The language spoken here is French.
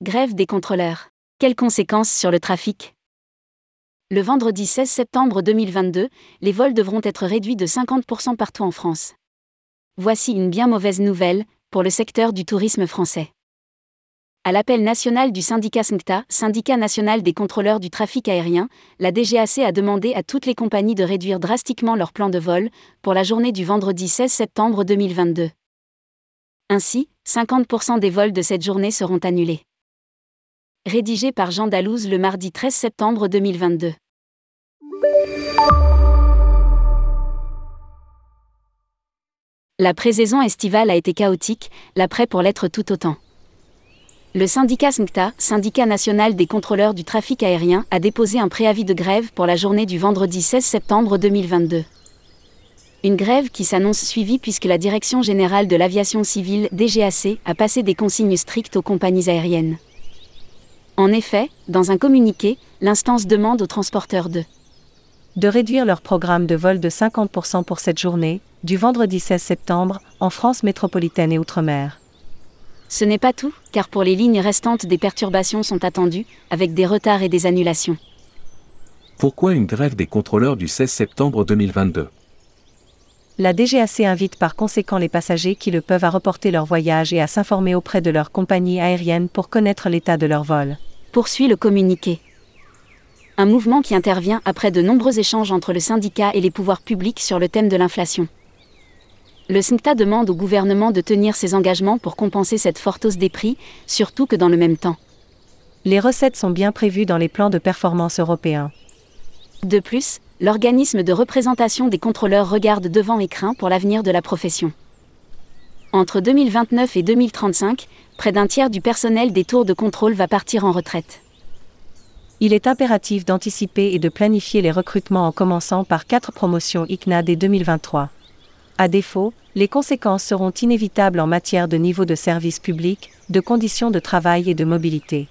Grève des contrôleurs. Quelles conséquences sur le trafic? Le vendredi 16 septembre 2022, les vols devront être réduits de 50% partout en France. Voici une bien mauvaise nouvelle pour le secteur du tourisme français. À l'appel national du syndicat SNCTA, syndicat national des contrôleurs du trafic aérien, la DGAC a demandé à toutes les compagnies de réduire drastiquement leur plan de vol pour la journée du vendredi 16 septembre 2022. Ainsi, 50% des vols de cette journée seront annulés rédigé par Jean Dalouse le mardi 13 septembre 2022. La présaison estivale a été chaotique, l'après pour l'être tout autant. Le syndicat SNCTA, syndicat national des contrôleurs du trafic aérien, a déposé un préavis de grève pour la journée du vendredi 16 septembre 2022. Une grève qui s'annonce suivie puisque la Direction générale de l'aviation civile, DGAC, a passé des consignes strictes aux compagnies aériennes. En effet, dans un communiqué, l'instance demande aux transporteurs de de réduire leur programme de vol de 50% pour cette journée, du vendredi 16 septembre, en France métropolitaine et Outre-mer. Ce n'est pas tout, car pour les lignes restantes des perturbations sont attendues, avec des retards et des annulations. Pourquoi une grève des contrôleurs du 16 septembre 2022 La DGAC invite par conséquent les passagers qui le peuvent à reporter leur voyage et à s'informer auprès de leur compagnie aérienne pour connaître l'état de leur vol poursuit le communiqué. Un mouvement qui intervient après de nombreux échanges entre le syndicat et les pouvoirs publics sur le thème de l'inflation. Le SNCTA demande au gouvernement de tenir ses engagements pour compenser cette forte hausse des prix, surtout que dans le même temps. Les recettes sont bien prévues dans les plans de performance européens. De plus, l'organisme de représentation des contrôleurs regarde devant et craint pour l'avenir de la profession. Entre 2029 et 2035, près d'un tiers du personnel des tours de contrôle va partir en retraite. Il est impératif d'anticiper et de planifier les recrutements en commençant par quatre promotions ICNA dès 2023. À défaut, les conséquences seront inévitables en matière de niveau de service public, de conditions de travail et de mobilité.